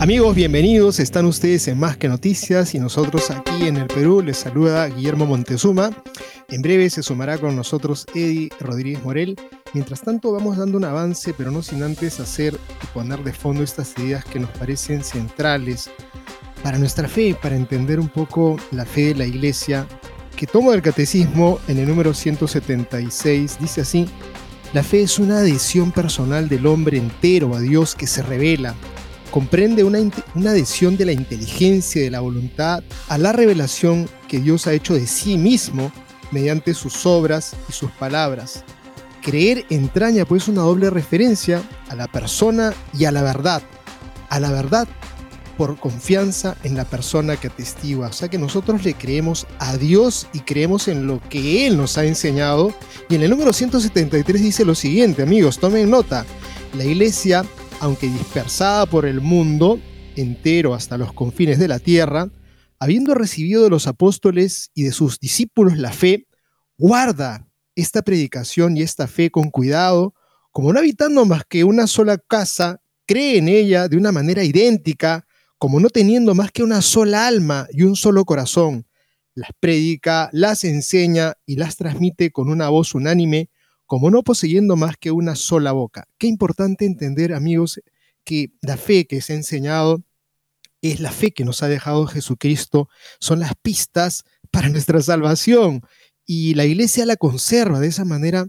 Amigos, bienvenidos. Están ustedes en Más que Noticias y nosotros aquí en el Perú les saluda Guillermo Montezuma. En breve se sumará con nosotros Eddie Rodríguez Morel. Mientras tanto vamos dando un avance, pero no sin antes hacer y poner de fondo estas ideas que nos parecen centrales para nuestra fe, para entender un poco la fe de la Iglesia, que tomo del Catecismo en el número 176, dice así, la fe es una adhesión personal del hombre entero a Dios que se revela comprende una, adhesión de la inteligencia y de la voluntad a la revelación que Dios ha hecho de sí mismo mediante sus obras y sus palabras. Creer entraña pues una doble referencia a la persona y a la verdad. A la verdad por confianza en la persona que atestigua. O sea que nosotros le creemos a Dios y creemos en lo que Él nos ha enseñado. Y en el número 173 dice lo siguiente, amigos, tomen nota. La iglesia aunque dispersada por el mundo entero hasta los confines de la tierra, habiendo recibido de los apóstoles y de sus discípulos la fe, guarda esta predicación y esta fe con cuidado, como no habitando más que una sola casa, cree en ella de una manera idéntica, como no teniendo más que una sola alma y un solo corazón, las predica, las enseña y las transmite con una voz unánime, como no poseyendo más que una sola boca. Qué importante entender, amigos, que la fe que se ha enseñado es la fe que nos ha dejado Jesucristo, son las pistas para nuestra salvación. Y la iglesia la conserva de esa manera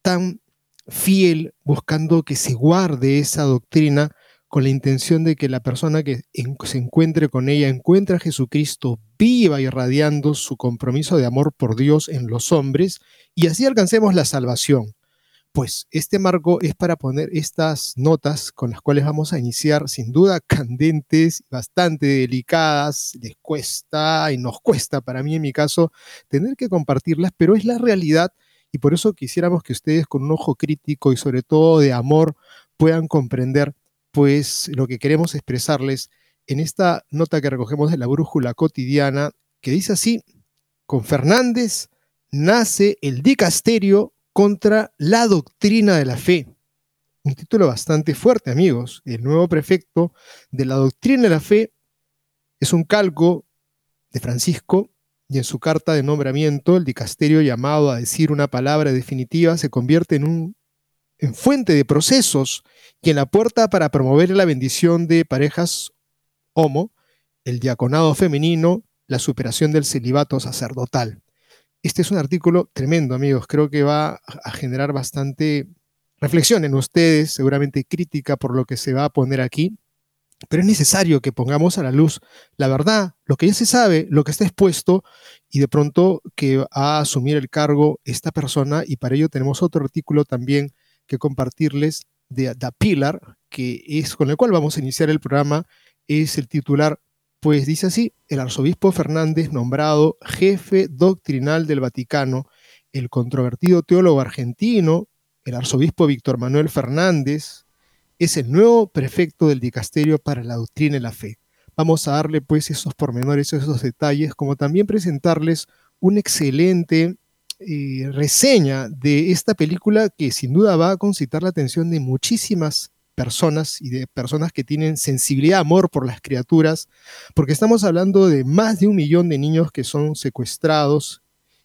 tan fiel, buscando que se guarde esa doctrina con la intención de que la persona que se encuentre con ella encuentre a Jesucristo viva irradiando su compromiso de amor por Dios en los hombres y así alcancemos la salvación. Pues este marco es para poner estas notas con las cuales vamos a iniciar, sin duda candentes, bastante delicadas, les cuesta y nos cuesta, para mí en mi caso, tener que compartirlas, pero es la realidad y por eso quisiéramos que ustedes con un ojo crítico y sobre todo de amor puedan comprender pues lo que queremos expresarles en esta nota que recogemos de la brújula cotidiana, que dice así, con Fernández nace el dicasterio contra la doctrina de la fe. Un título bastante fuerte, amigos. El nuevo prefecto de la doctrina de la fe es un calco de Francisco y en su carta de nombramiento el dicasterio llamado a decir una palabra definitiva se convierte en un en fuente de procesos y en la puerta para promover la bendición de parejas homo, el diaconado femenino, la superación del celibato sacerdotal. Este es un artículo tremendo, amigos. Creo que va a generar bastante reflexión en ustedes, seguramente crítica por lo que se va a poner aquí. Pero es necesario que pongamos a la luz la verdad, lo que ya se sabe, lo que está expuesto, y de pronto que va a asumir el cargo esta persona, y para ello tenemos otro artículo también que compartirles de The Pilar, que es con el cual vamos a iniciar el programa, es el titular pues dice así, el arzobispo Fernández, nombrado jefe doctrinal del Vaticano, el controvertido teólogo argentino, el arzobispo Víctor Manuel Fernández, es el nuevo prefecto del dicasterio para la doctrina y la fe. Vamos a darle pues esos pormenores, esos detalles, como también presentarles una excelente eh, reseña de esta película que sin duda va a concitar la atención de muchísimas personas y de personas que tienen sensibilidad, amor por las criaturas, porque estamos hablando de más de un millón de niños que son secuestrados,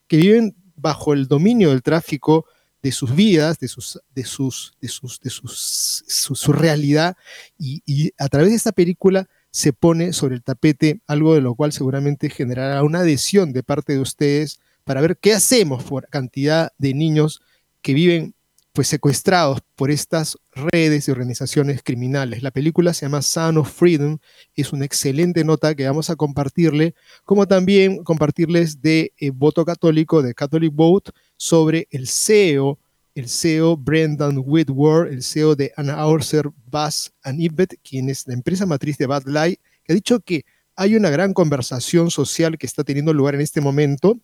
que viven bajo el dominio del tráfico de sus vidas, de, sus, de, sus, de, sus, de sus, su, realidad, y, y, a través de esta película se pone sobre el tapete, algo de lo cual seguramente generará una adhesión de parte de ustedes para ver qué hacemos por cantidad de niños que viven pues secuestrados por estas redes y organizaciones criminales. La película se llama Son of Freedom, es una excelente nota que vamos a compartirle, como también compartirles de eh, voto católico, de Catholic Vote, sobre el CEO, el CEO Brendan Whitworth, el CEO de Anheuser Bass and Ibet, quien es la empresa matriz de Bad Light, que ha dicho que hay una gran conversación social que está teniendo lugar en este momento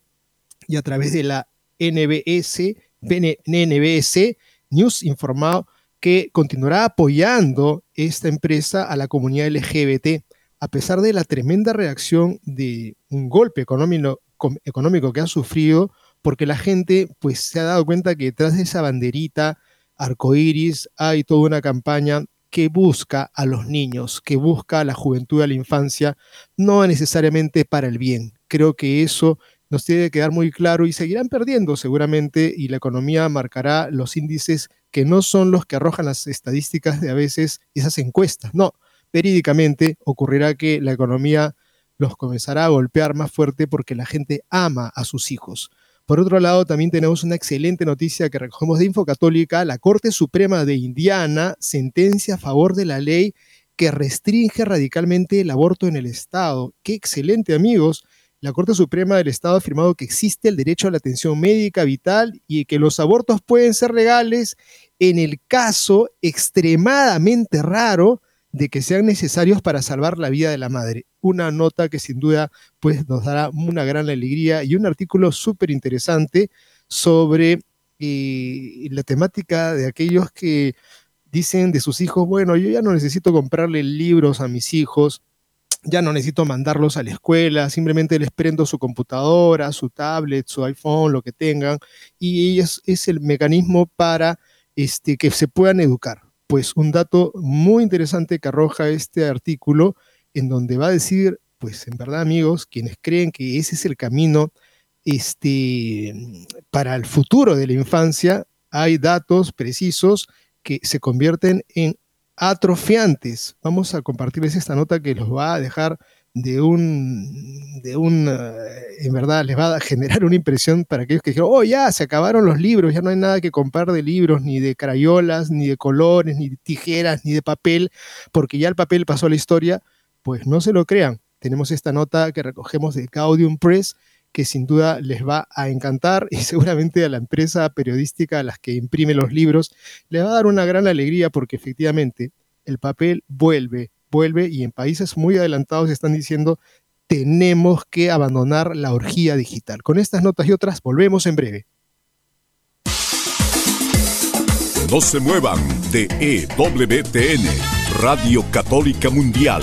y a través de la NBS NBS News informado que continuará apoyando esta empresa a la comunidad LGBT, a pesar de la tremenda reacción de un golpe económico, que ha sufrido, porque la gente pues, se ha dado cuenta que detrás de esa banderita arcoíris hay toda una campaña que busca a los niños, que busca a la juventud, a la infancia, no necesariamente para el bien. Creo que eso nos tiene que quedar muy claro y seguirán perdiendo seguramente y la economía marcará los índices que no son los que arrojan las estadísticas de a veces esas encuestas. No, verídicamente ocurrirá que la economía los comenzará a golpear más fuerte porque la gente ama a sus hijos. Por otro lado, también tenemos una excelente noticia que recogemos de Infocatólica. La Corte Suprema de Indiana sentencia a favor de la ley que restringe radicalmente el aborto en el Estado. Qué excelente, amigos la Corte Suprema del Estado ha afirmado que existe el derecho a la atención médica vital y que los abortos pueden ser legales en el caso extremadamente raro de que sean necesarios para salvar la vida de la madre. Una nota que sin duda pues, nos dará una gran alegría y un artículo súper interesante sobre eh, la temática de aquellos que dicen de sus hijos, bueno, yo ya no necesito comprarle libros a mis hijos, ya no necesito mandarlos a la escuela, simplemente les prendo su computadora, su tablet, su iPhone, lo que tengan, y es, es el mecanismo para este, que se puedan educar. Pues un dato muy interesante que arroja este artículo, en donde va a decir, pues en verdad amigos, quienes creen que ese es el camino este, para el futuro de la infancia, hay datos precisos que se convierten en atrofiantes. Vamos a compartirles esta nota que los va a dejar de un, de un, eh, en verdad, les va a generar una impresión para aquellos que dijeron, oh, ya, se acabaron los libros, ya no hay nada que comprar de libros, ni de crayolas, ni de colores, ni de tijeras, ni de papel, porque ya el papel pasó a la historia, pues no se lo crean. Tenemos esta nota que recogemos de Gaudium Press, que sin duda les va a encantar y seguramente a la empresa periodística a las que imprime los libros les va a dar una gran alegría porque efectivamente el papel vuelve, vuelve y en países muy adelantados están diciendo tenemos que abandonar la orgía digital. Con estas notas y otras volvemos en breve. No se muevan de EWTN, Radio Católica Mundial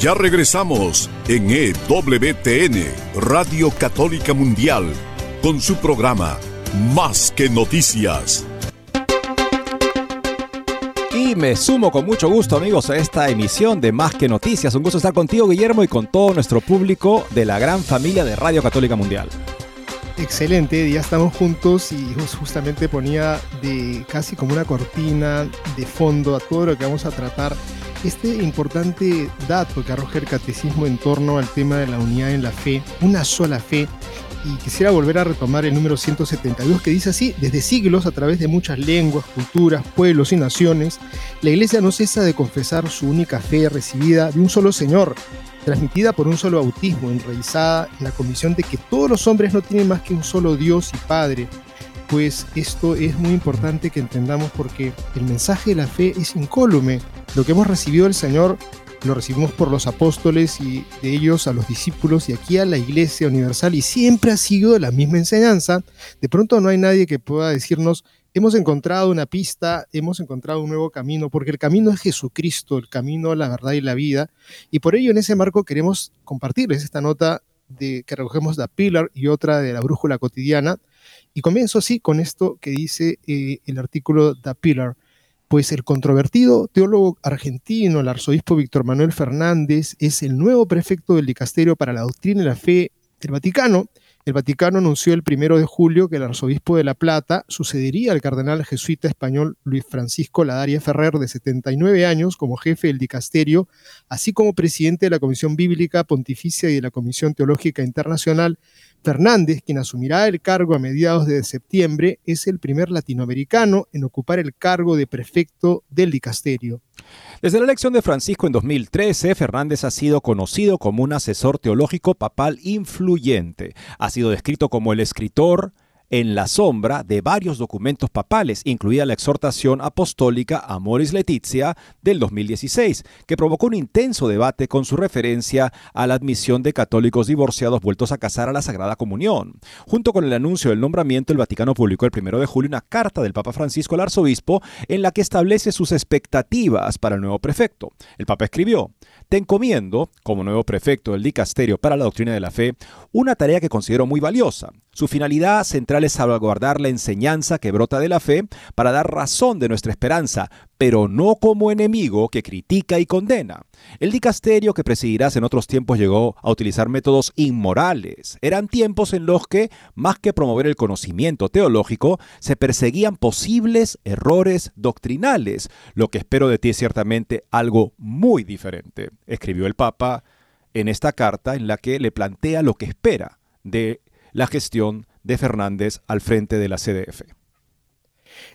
Ya regresamos en EWTN, Radio Católica Mundial, con su programa Más que Noticias. Y me sumo con mucho gusto amigos a esta emisión de Más que Noticias. Un gusto estar contigo Guillermo y con todo nuestro público de la gran familia de Radio Católica Mundial. Excelente, ya estamos juntos y justamente ponía de casi como una cortina de fondo a todo lo que vamos a tratar. Este importante dato que arroja el catecismo en torno al tema de la unidad en la fe, una sola fe, y quisiera volver a retomar el número 172 que dice así, desde siglos, a través de muchas lenguas, culturas, pueblos y naciones, la Iglesia no cesa de confesar su única fe recibida de un solo Señor, transmitida por un solo bautismo, enraizada en la convicción de que todos los hombres no tienen más que un solo Dios y Padre. Pues esto es muy importante que entendamos porque el mensaje de la fe es incólume. Lo que hemos recibido del Señor lo recibimos por los apóstoles y de ellos a los discípulos y aquí a la Iglesia Universal y siempre ha sido la misma enseñanza. De pronto no hay nadie que pueda decirnos hemos encontrado una pista, hemos encontrado un nuevo camino, porque el camino es Jesucristo, el camino, la verdad y la vida. Y por ello en ese marco queremos compartirles esta nota de, que recogemos de Pilar y otra de la Brújula Cotidiana. Y comienzo así con esto que dice eh, el artículo de Pilar. Pues el controvertido teólogo argentino, el arzobispo Víctor Manuel Fernández, es el nuevo prefecto del Dicasterio para la Doctrina y la Fe del Vaticano el Vaticano anunció el primero de julio que el arzobispo de La Plata sucedería al cardenal jesuita español Luis Francisco Ladaria Ferrer, de 79 años, como jefe del dicasterio, así como presidente de la Comisión Bíblica Pontificia y de la Comisión Teológica Internacional. Fernández, quien asumirá el cargo a mediados de septiembre, es el primer latinoamericano en ocupar el cargo de prefecto del dicasterio. Desde la elección de Francisco en 2013, Fernández ha sido conocido como un asesor teológico papal influyente. Ha sido descrito como el escritor, en la sombra de varios documentos papales, incluida la exhortación apostólica Amoris Letizia del 2016, que provocó un intenso debate con su referencia a la admisión de católicos divorciados vueltos a casar a la Sagrada Comunión. Junto con el anuncio del nombramiento, el Vaticano publicó el 1 de julio una carta del Papa Francisco al arzobispo en la que establece sus expectativas para el nuevo prefecto. El Papa escribió, te encomiendo, como nuevo prefecto del Dicasterio para la Doctrina de la Fe, una tarea que considero muy valiosa. Su finalidad central es salvaguardar la enseñanza que brota de la fe para dar razón de nuestra esperanza, pero no como enemigo que critica y condena. El dicasterio que presidirás en otros tiempos llegó a utilizar métodos inmorales. Eran tiempos en los que, más que promover el conocimiento teológico, se perseguían posibles errores doctrinales, lo que espero de ti es ciertamente algo muy diferente, escribió el Papa en esta carta en la que le plantea lo que espera de la gestión de Fernández al frente de la CDF.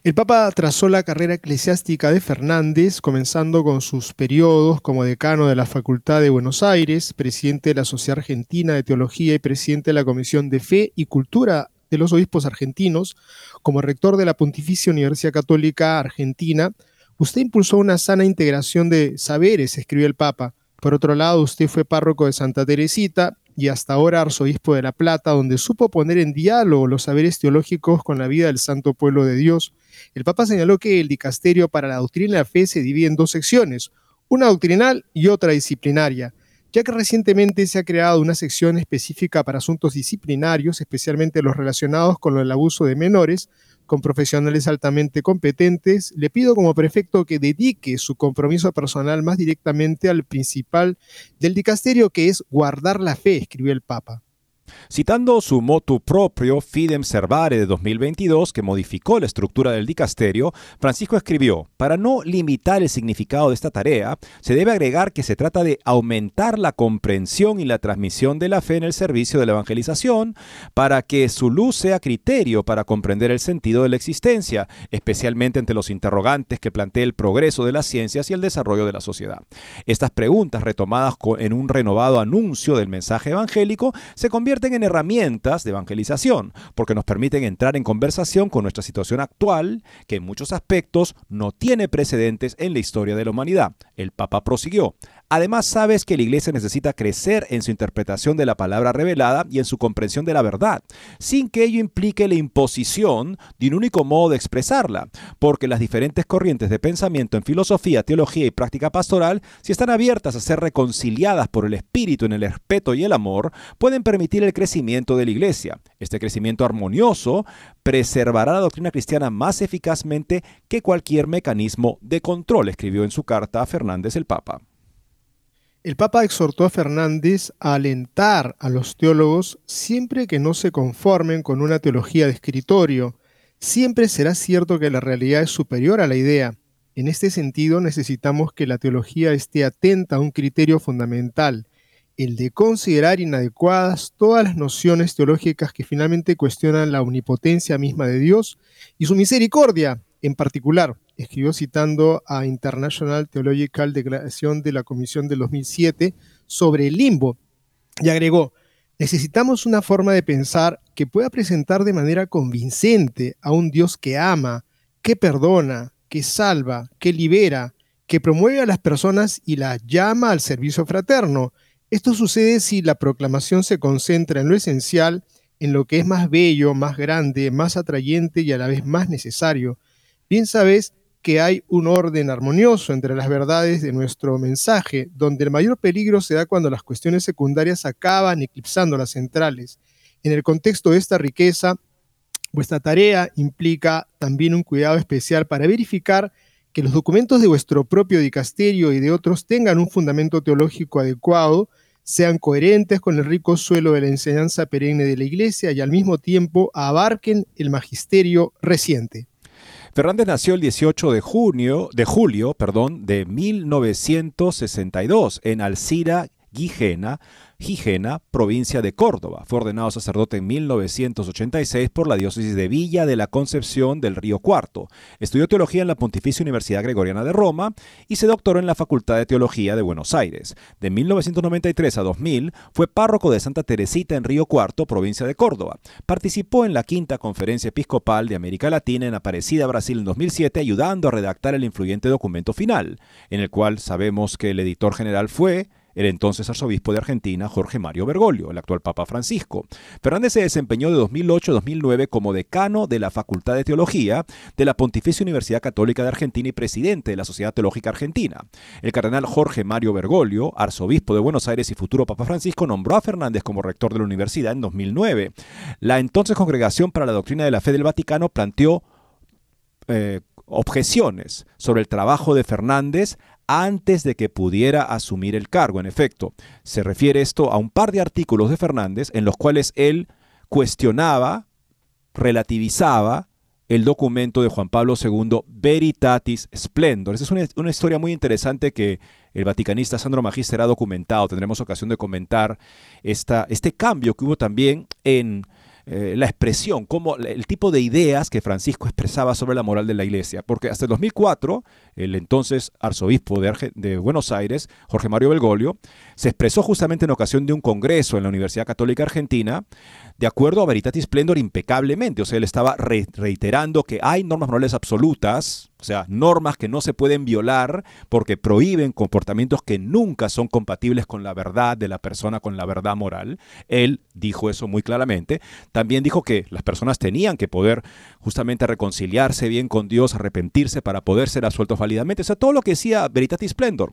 El Papa trazó la carrera eclesiástica de Fernández, comenzando con sus periodos como decano de la Facultad de Buenos Aires, presidente de la Sociedad Argentina de Teología y presidente de la Comisión de Fe y Cultura de los Obispos Argentinos, como rector de la Pontificia Universidad Católica Argentina. Usted impulsó una sana integración de saberes, escribió el Papa. Por otro lado, usted fue párroco de Santa Teresita y hasta ahora arzobispo de La Plata, donde supo poner en diálogo los saberes teológicos con la vida del santo pueblo de Dios. El Papa señaló que el dicasterio para la doctrina de la fe se divide en dos secciones, una doctrinal y otra disciplinaria, ya que recientemente se ha creado una sección específica para asuntos disciplinarios, especialmente los relacionados con el abuso de menores, con profesionales altamente competentes, le pido como prefecto que dedique su compromiso personal más directamente al principal del dicasterio, que es guardar la fe, escribió el Papa. Citando su motu propio Fidem Servare de 2022, que modificó la estructura del dicasterio, Francisco escribió, para no limitar el significado de esta tarea, se debe agregar que se trata de aumentar la comprensión y la transmisión de la fe en el servicio de la evangelización, para que su luz sea criterio para comprender el sentido de la existencia, especialmente entre los interrogantes que plantea el progreso de las ciencias y el desarrollo de la sociedad. Estas preguntas, retomadas en un renovado anuncio del mensaje evangélico, se convierten en herramientas de evangelización, porque nos permiten entrar en conversación con nuestra situación actual, que en muchos aspectos no tiene precedentes en la historia de la humanidad. El Papa prosiguió. Además, sabes que la iglesia necesita crecer en su interpretación de la palabra revelada y en su comprensión de la verdad, sin que ello implique la imposición de un único modo de expresarla, porque las diferentes corrientes de pensamiento en filosofía, teología y práctica pastoral, si están abiertas a ser reconciliadas por el espíritu en el respeto y el amor, pueden permitir el crecimiento de la iglesia. Este crecimiento armonioso preservará la doctrina cristiana más eficazmente que cualquier mecanismo de control, escribió en su carta a Fernández el Papa. El Papa exhortó a Fernández a alentar a los teólogos siempre que no se conformen con una teología de escritorio. Siempre será cierto que la realidad es superior a la idea. En este sentido, necesitamos que la teología esté atenta a un criterio fundamental, el de considerar inadecuadas todas las nociones teológicas que finalmente cuestionan la omnipotencia misma de Dios y su misericordia en particular escribió citando a International Theological Declaration de la Comisión del 2007 sobre el limbo y agregó, necesitamos una forma de pensar que pueda presentar de manera convincente a un Dios que ama, que perdona, que salva, que libera, que promueve a las personas y las llama al servicio fraterno. Esto sucede si la proclamación se concentra en lo esencial, en lo que es más bello, más grande, más atrayente y a la vez más necesario. Bien sabes que hay un orden armonioso entre las verdades de nuestro mensaje, donde el mayor peligro se da cuando las cuestiones secundarias acaban eclipsando las centrales. En el contexto de esta riqueza, vuestra tarea implica también un cuidado especial para verificar que los documentos de vuestro propio dicasterio y de otros tengan un fundamento teológico adecuado, sean coherentes con el rico suelo de la enseñanza perenne de la Iglesia y al mismo tiempo abarquen el magisterio reciente. Fernández nació el 18 de junio, de julio, perdón, de 1962 en Alcira, Guijena, Gijena, provincia de Córdoba. Fue ordenado sacerdote en 1986 por la diócesis de Villa de la Concepción del Río Cuarto. Estudió teología en la Pontificia Universidad Gregoriana de Roma y se doctoró en la Facultad de Teología de Buenos Aires. De 1993 a 2000 fue párroco de Santa Teresita en Río Cuarto, provincia de Córdoba. Participó en la Quinta Conferencia Episcopal de América Latina en Aparecida, Brasil en 2007, ayudando a redactar el influyente documento final, en el cual sabemos que el editor general fue el entonces arzobispo de Argentina, Jorge Mario Bergoglio, el actual Papa Francisco. Fernández se desempeñó de 2008 a 2009 como decano de la Facultad de Teología de la Pontificia Universidad Católica de Argentina y presidente de la Sociedad Teológica Argentina. El cardenal Jorge Mario Bergoglio, arzobispo de Buenos Aires y futuro Papa Francisco, nombró a Fernández como rector de la universidad en 2009. La entonces Congregación para la Doctrina de la Fe del Vaticano planteó eh, objeciones sobre el trabajo de Fernández antes de que pudiera asumir el cargo. En efecto, se refiere esto a un par de artículos de Fernández en los cuales él cuestionaba, relativizaba el documento de Juan Pablo II, Veritatis Splendor. Esa es una, historia muy interesante que el vaticanista Sandro Magister ha documentado. Tendremos ocasión de comentar esta, este cambio que hubo también en eh, la expresión, como el tipo de ideas que Francisco expresaba sobre la moral de la iglesia. Porque hasta el 2004, el entonces arzobispo de, de Buenos Aires, Jorge Mario Belgolio, se expresó justamente en ocasión de un congreso en la Universidad Católica Argentina, de acuerdo a Veritatis Splendor impecablemente. O sea, él estaba reiterando que hay normas morales absolutas, o sea, normas que no se pueden violar porque prohíben comportamientos que nunca son compatibles con la verdad de la persona, con la verdad moral. Él dijo eso muy claramente. También dijo que las personas tenían que poder justamente reconciliarse bien con Dios, arrepentirse para poder ser absueltos válidamente. O sea, todo lo que decía Veritatis Splendor.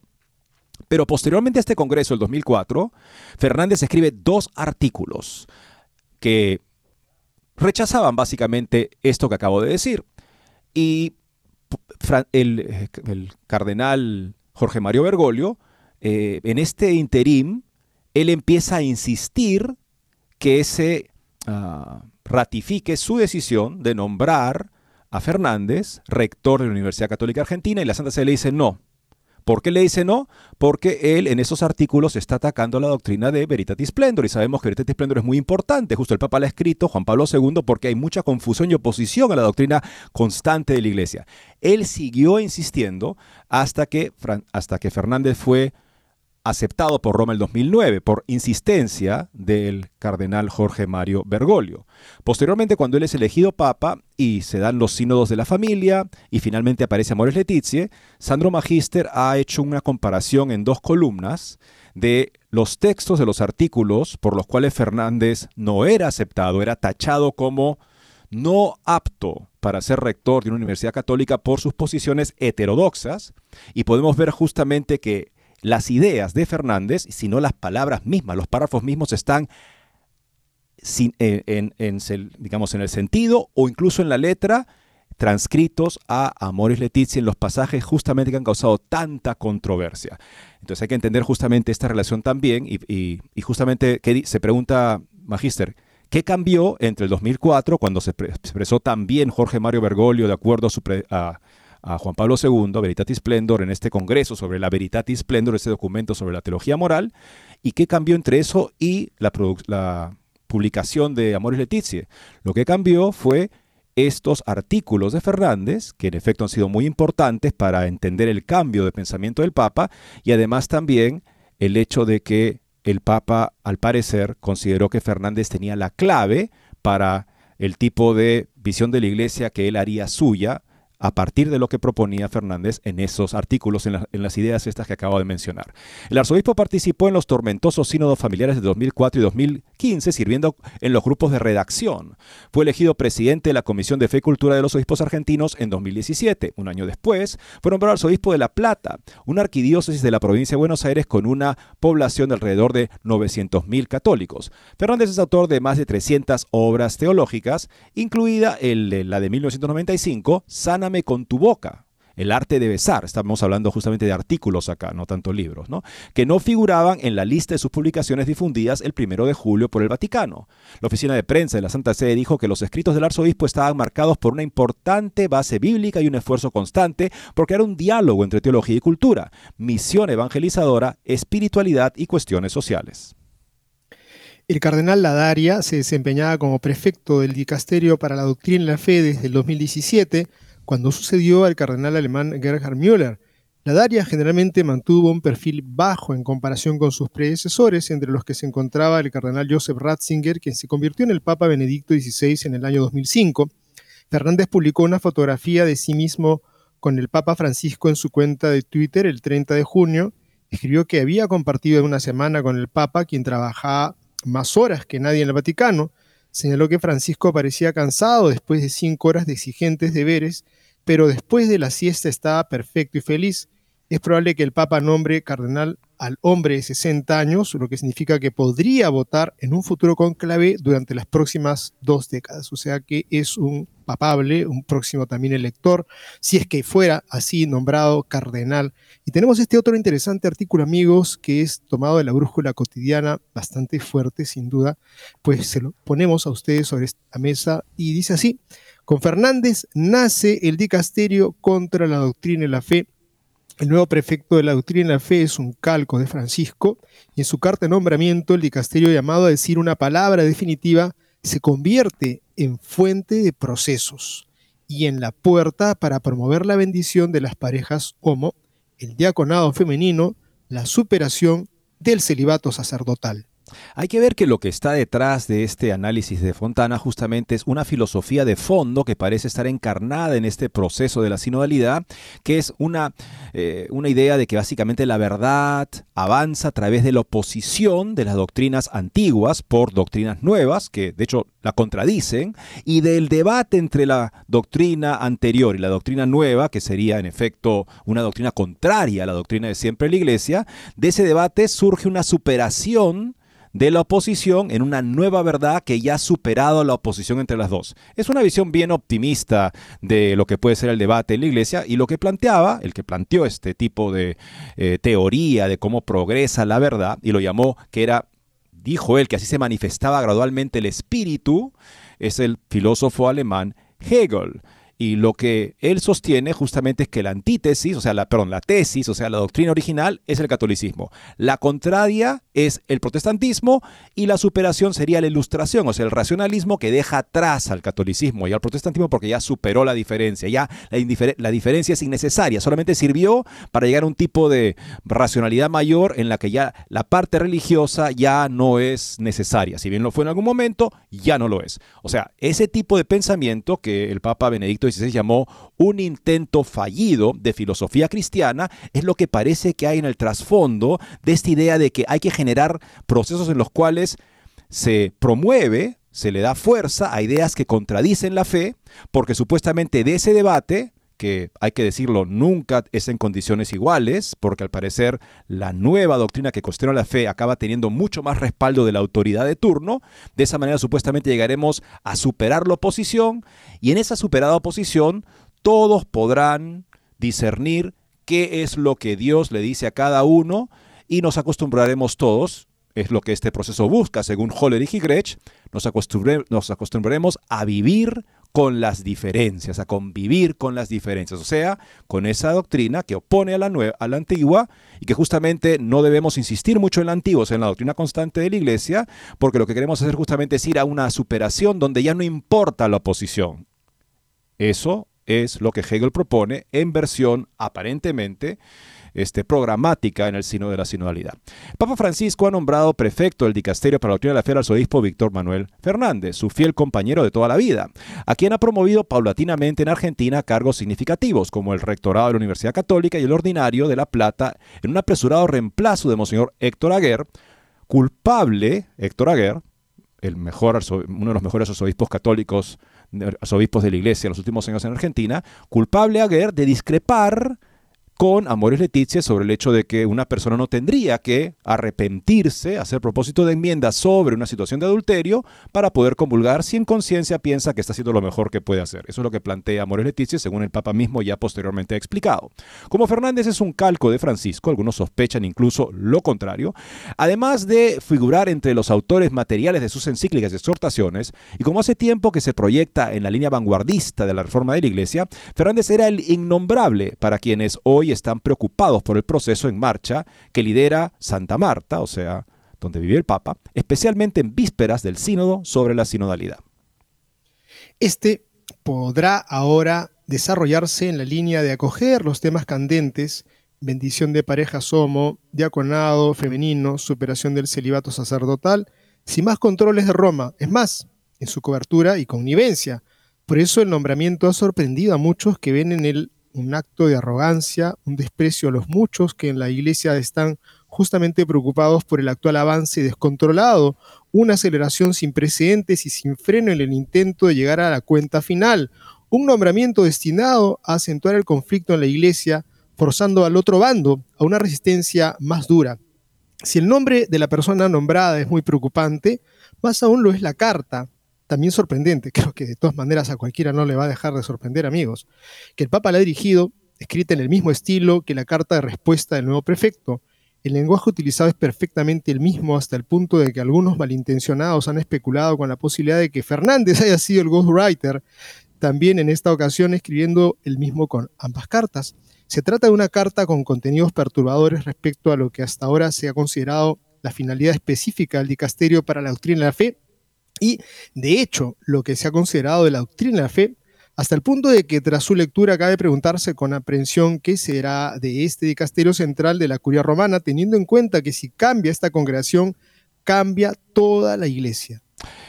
Pero posteriormente a este Congreso, el 2004, Fernández escribe dos artículos que rechazaban básicamente esto que acabo de decir. Y el, cardenal Jorge Mario Bergoglio, eh, en este interim, él empieza a insistir que se ah, ratifique su decisión de nombrar a Fernández rector de la Universidad Católica Argentina y la Santa Sede le dice no, ¿Por qué le dice no? Porque él en esos artículos está atacando la doctrina de Veritatis Splendor y sabemos que Veritatis Splendor es muy importante. Justo el Papa la ha escrito, Juan Pablo II, porque hay mucha confusión y oposición a la doctrina constante de la Iglesia. Él siguió insistiendo hasta que, hasta que Fernández fue aceptado por Roma el 2009 por insistencia del cardenal Jorge Mario Bergoglio. Posteriormente, cuando él es elegido papa y se dan los sínodos de la familia y finalmente aparece Amores Letizie, Sandro Magister ha hecho una comparación en dos columnas de los textos de los artículos por los cuales Fernández no era aceptado, era tachado como no apto para ser rector de una universidad católica por sus posiciones heterodoxas, y podemos ver justamente que las ideas de Fernández, sino las palabras mismas, los párrafos mismos están en, digamos, en el sentido o incluso en la letra transcritos a Amoris Letizia en los pasajes justamente que han causado tanta controversia. Entonces hay que entender justamente esta relación también y, justamente se pregunta, Magister, ¿qué cambió entre el 2004, cuando se expresó también Jorge Mario Bergoglio de acuerdo a, Juan Pablo II, Veritatis Splendor, en este congreso sobre la Veritatis Splendor, este documento sobre la teología moral, y qué cambió entre eso y la, publicación de Amoris Letizia? Lo que cambió fue estos artículos de Fernández, que en efecto han sido muy importantes para entender el cambio de pensamiento del Papa, y además también el hecho de que el Papa, al parecer, consideró que Fernández tenía la clave para el tipo de visión de la Iglesia que él haría suya a partir de lo que proponía Fernández en esos artículos, en, las ideas estas que acabo de mencionar. El arzobispo participó en los tormentosos sínodos familiares de 2004 y 2015, sirviendo en los grupos de redacción. Fue elegido presidente de la Comisión de Fe y Cultura de los Obispos Argentinos en 2017. Un año después, fue nombrado arzobispo de La Plata, una arquidiócesis de la provincia de Buenos Aires con una población de alrededor de 900.000 católicos. Fernández es autor de más de 300 obras teológicas, incluida la de 1995, Sana con tu boca. El arte de besar, estamos hablando justamente de artículos acá, no tanto libros, ¿no? que no figuraban en la lista de sus publicaciones difundidas el primero de julio por el Vaticano. La oficina de prensa de la Santa Sede dijo que los escritos del arzobispo estaban marcados por una importante base bíblica y un esfuerzo constante por crear un diálogo entre teología y cultura, misión evangelizadora, espiritualidad y cuestiones sociales. El cardenal Ladaria se desempeñaba como prefecto del Dicasterio para la Doctrina y la Fe desde el 2017 cuando sucedió al cardenal alemán Gerhard Müller. La Daria generalmente mantuvo un perfil bajo en comparación con sus predecesores, entre los que se encontraba el cardenal Joseph Ratzinger, quien se convirtió en el Papa Benedicto XVI en el año 2005. Fernández publicó una fotografía de sí mismo con el Papa Francisco en su cuenta de Twitter el 30 de junio. Escribió que había compartido una semana con el Papa, quien trabajaba más horas que nadie en el Vaticano. Señaló que Francisco parecía cansado después de cinco horas de exigentes deberes pero después de la siesta estaba perfecto y feliz. Es probable que el Papa nombre cardenal al hombre de 60 años, lo que significa que podría votar en un futuro conclave durante las próximas dos décadas. O sea que es un papable, un próximo también elector, si es que fuera así nombrado cardenal. Y tenemos este otro interesante artículo, amigos, que es tomado de la brújula cotidiana, bastante fuerte, sin duda, pues se lo ponemos a ustedes sobre esta mesa y dice así. Con Fernández nace el dicasterio contra la doctrina y la fe. El nuevo prefecto de la doctrina y la fe es un calco de Francisco, y en su carta de nombramiento el dicasterio llamado a decir una palabra definitiva se convierte en fuente de procesos y en la puerta para promover la bendición de las parejas homo, el diaconado femenino, la superación del celibato sacerdotal. Hay que ver que lo que está detrás de este análisis de Fontana justamente es una filosofía de fondo que parece estar encarnada en este proceso de la sinodalidad, que es una, eh, una idea de que básicamente la verdad avanza a través de la oposición de las doctrinas antiguas por doctrinas nuevas, que de hecho la contradicen, y del debate entre la doctrina anterior y la doctrina nueva, que sería en efecto una doctrina contraria a la doctrina de siempre de la Iglesia, de ese debate surge una superación de la oposición en una nueva verdad que ya ha superado la oposición entre las dos. Es una visión bien optimista de lo que puede ser el debate en la iglesia y lo que planteaba, el que planteó este tipo de eh, teoría de cómo progresa la verdad y lo llamó que era, dijo él, que así se manifestaba gradualmente el espíritu, es el filósofo alemán Hegel. Y lo que él sostiene justamente es que la antítesis, o sea, la, perdón, la tesis, o sea, la doctrina original es el catolicismo. La contraria es el protestantismo y la superación sería la ilustración, o sea, el racionalismo que deja atrás al catolicismo y al protestantismo porque ya superó la diferencia, ya la, la diferencia es innecesaria, solamente sirvió para llegar a un tipo de racionalidad mayor en la que ya la parte religiosa ya no es necesaria. Si bien lo fue en algún momento, ya no lo es. O sea, ese tipo de pensamiento que el Papa Benedicto se llamó un intento fallido de filosofía cristiana, es lo que parece que hay en el trasfondo de esta idea de que hay que generar procesos en los cuales se promueve, se le da fuerza a ideas que contradicen la fe, porque supuestamente de ese debate que hay que decirlo, nunca es en condiciones iguales, porque al parecer la nueva doctrina que cuestiona la fe acaba teniendo mucho más respaldo de la autoridad de turno. De esa manera supuestamente llegaremos a superar la oposición y en esa superada oposición todos podrán discernir qué es lo que Dios le dice a cada uno y nos acostumbraremos todos, es lo que este proceso busca, según Hollerich y Grech, nos, nos acostumbraremos a vivir con las diferencias, a convivir con las diferencias, o sea, con esa doctrina que opone a la, nueva, a la antigua y que justamente no debemos insistir mucho en la antigua, o en la doctrina constante de la iglesia, porque lo que queremos hacer justamente es ir a una superación donde ya no importa la oposición. Eso es lo que Hegel propone en versión aparentemente este, programática en el sino de la sinodalidad. Papa Francisco ha nombrado prefecto del dicasterio para la doctrina de la fe al arzobispo Víctor Manuel Fernández, su fiel compañero de toda la vida, a quien ha promovido paulatinamente en Argentina cargos significativos, como el rectorado de la Universidad Católica y el ordinario de La Plata, en un apresurado reemplazo de Monseñor Héctor Aguer, culpable, Héctor Aguer, el mejor, uno de los mejores arzobispos católicos, arzobispos de la Iglesia en los últimos años en Argentina, culpable Aguer de discrepar con Amores Leticia sobre el hecho de que una persona no tendría que arrepentirse, hacer propósito de enmienda sobre una situación de adulterio para poder convulgar si en conciencia piensa que está haciendo lo mejor que puede hacer. Eso es lo que plantea Amores Leticia, según el Papa mismo ya posteriormente ha explicado. Como Fernández es un calco de Francisco, algunos sospechan incluso lo contrario, además de figurar entre los autores materiales de sus encíclicas y exhortaciones, y como hace tiempo que se proyecta en la línea vanguardista de la reforma de la Iglesia, Fernández era el innombrable para quienes hoy están preocupados por el proceso en marcha que lidera Santa Marta, o sea, donde vive el Papa, especialmente en vísperas del sínodo sobre la sinodalidad. Este podrá ahora desarrollarse en la línea de acoger los temas candentes, bendición de parejas homo, diaconado femenino, superación del celibato sacerdotal, sin más controles de Roma, es más, en su cobertura y connivencia. Por eso el nombramiento ha sorprendido a muchos que ven en el un acto de arrogancia, un desprecio a los muchos que en la iglesia están justamente preocupados por el actual avance descontrolado, una aceleración sin precedentes y sin freno en el intento de llegar a la cuenta final, un nombramiento destinado a acentuar el conflicto en la iglesia, forzando al otro bando a una resistencia más dura. Si el nombre de la persona nombrada es muy preocupante, más aún lo es la carta, también sorprendente, creo que de todas maneras a cualquiera no le va a dejar de sorprender, amigos, que el Papa la ha dirigido, escrita en el mismo estilo que la carta de respuesta del nuevo prefecto. El lenguaje utilizado es perfectamente el mismo hasta el punto de que algunos malintencionados han especulado con la posibilidad de que Fernández haya sido el ghostwriter, también en esta ocasión escribiendo el mismo con ambas cartas. Se trata de una carta con contenidos perturbadores respecto a lo que hasta ahora se ha considerado la finalidad específica del dicasterio para la doctrina de la fe y, de hecho, lo que se ha considerado de la doctrina de la fe, hasta el punto de que tras su lectura cabe preguntarse con aprensión qué será de este dicasterio central de la curia romana, teniendo en cuenta que si cambia esta congregación, cambia toda la iglesia.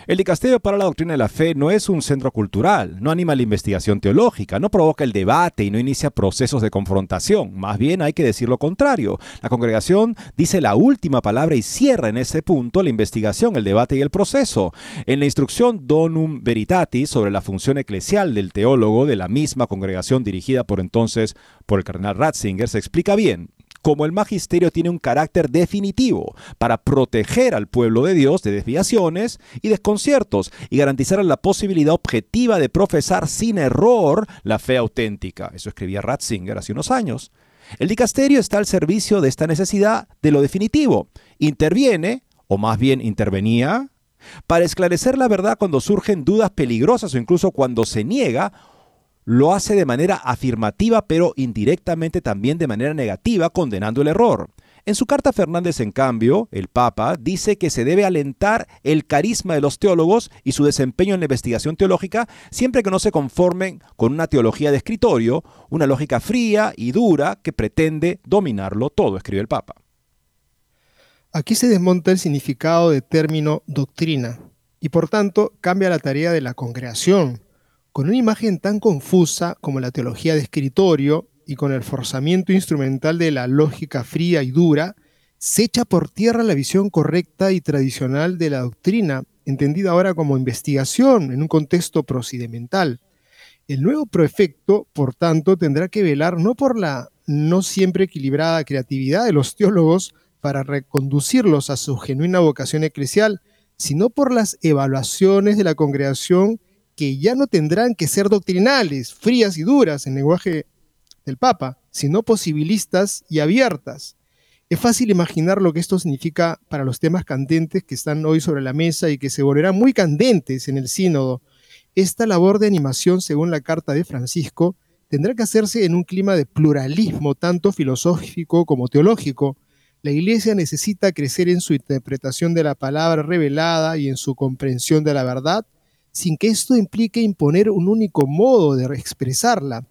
El dicasterio para la doctrina de la fe no es un centro cultural, no anima la investigación teológica, no provoca el debate y no inicia procesos de confrontación. Más bien hay que decir lo contrario. La congregación dice la última palabra y cierra en ese punto la investigación, el debate y el proceso. En la instrucción Donum Veritatis sobre la función eclesial del teólogo de la misma congregación dirigida por entonces por el cardenal Ratzinger se explica bien como el magisterio tiene un carácter definitivo para proteger al pueblo de Dios de desviaciones y desconciertos y garantizar la posibilidad objetiva de profesar sin error la fe auténtica. Eso escribía Ratzinger hace unos años. El dicasterio está al servicio de esta necesidad de lo definitivo. Interviene, o más bien intervenía, para esclarecer la verdad cuando surgen dudas peligrosas o incluso cuando se niega lo hace de manera afirmativa, pero indirectamente también de manera negativa, condenando el error. En su carta Fernández, en cambio, el Papa dice que se debe alentar el carisma de los teólogos y su desempeño en la investigación teológica siempre que no se conformen con una teología de escritorio, una lógica fría y dura que pretende dominarlo todo, escribe el Papa. Aquí se desmonta el significado de término doctrina y por tanto cambia la tarea de la congregación, con una imagen tan confusa como la teología de escritorio y con el forzamiento instrumental de la lógica fría y dura, se echa por tierra la visión correcta y tradicional de la doctrina, entendida ahora como investigación en un contexto procedimental. El nuevo prefecto, por tanto, tendrá que velar no por la no siempre equilibrada creatividad de los teólogos para reconducirlos a su genuina vocación eclesial, sino por las evaluaciones de la congregación que ya no tendrán que ser doctrinales, frías y duras en lenguaje del Papa, sino posibilistas y abiertas. Es fácil imaginar lo que esto significa para los temas candentes que están hoy sobre la mesa y que se volverán muy candentes en el sínodo. Esta labor de animación, según la carta de Francisco, tendrá que hacerse en un clima de pluralismo tanto filosófico como teológico. La Iglesia necesita crecer en su interpretación de la palabra revelada y en su comprensión de la verdad, sin que esto implique imponer un único modo de expresarla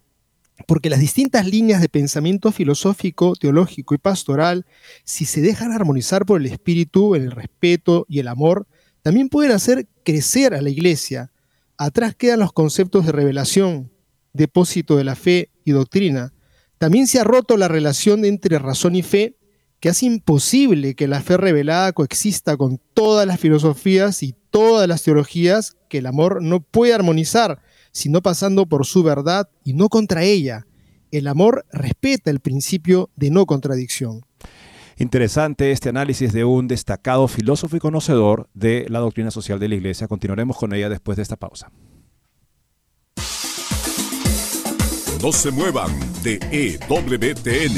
porque las distintas líneas de pensamiento filosófico, teológico y pastoral, si se dejan armonizar por el espíritu, el respeto y el amor, también pueden hacer crecer a la iglesia. Atrás quedan los conceptos de revelación, depósito de la fe y doctrina. También se ha roto la relación entre razón y fe, que hace imposible que la fe revelada coexista con todas las filosofías y todas las teologías que el amor no puede armonizar sino pasando por su verdad y no contra ella. El amor respeta el principio de no contradicción. Interesante este análisis de un destacado filósofo y conocedor de la doctrina social de la Iglesia. Continuaremos con ella después de esta pausa. No se muevan de EWTN,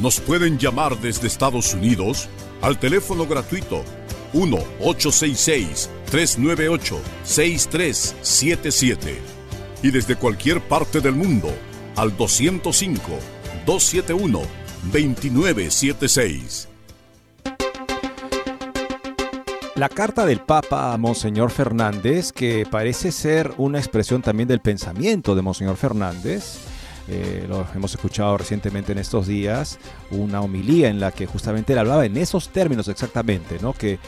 nos pueden llamar desde Estados Unidos al teléfono gratuito 1-866-398-6377 y desde cualquier parte del mundo al 205-271-2976. La carta del Papa a Monseñor Fernández, que parece ser una expresión también del pensamiento de Monseñor Fernández, eh, lo hemos escuchado recientemente en estos días, una homilía en la que justamente él hablaba en esos términos exactamente, ¿no? que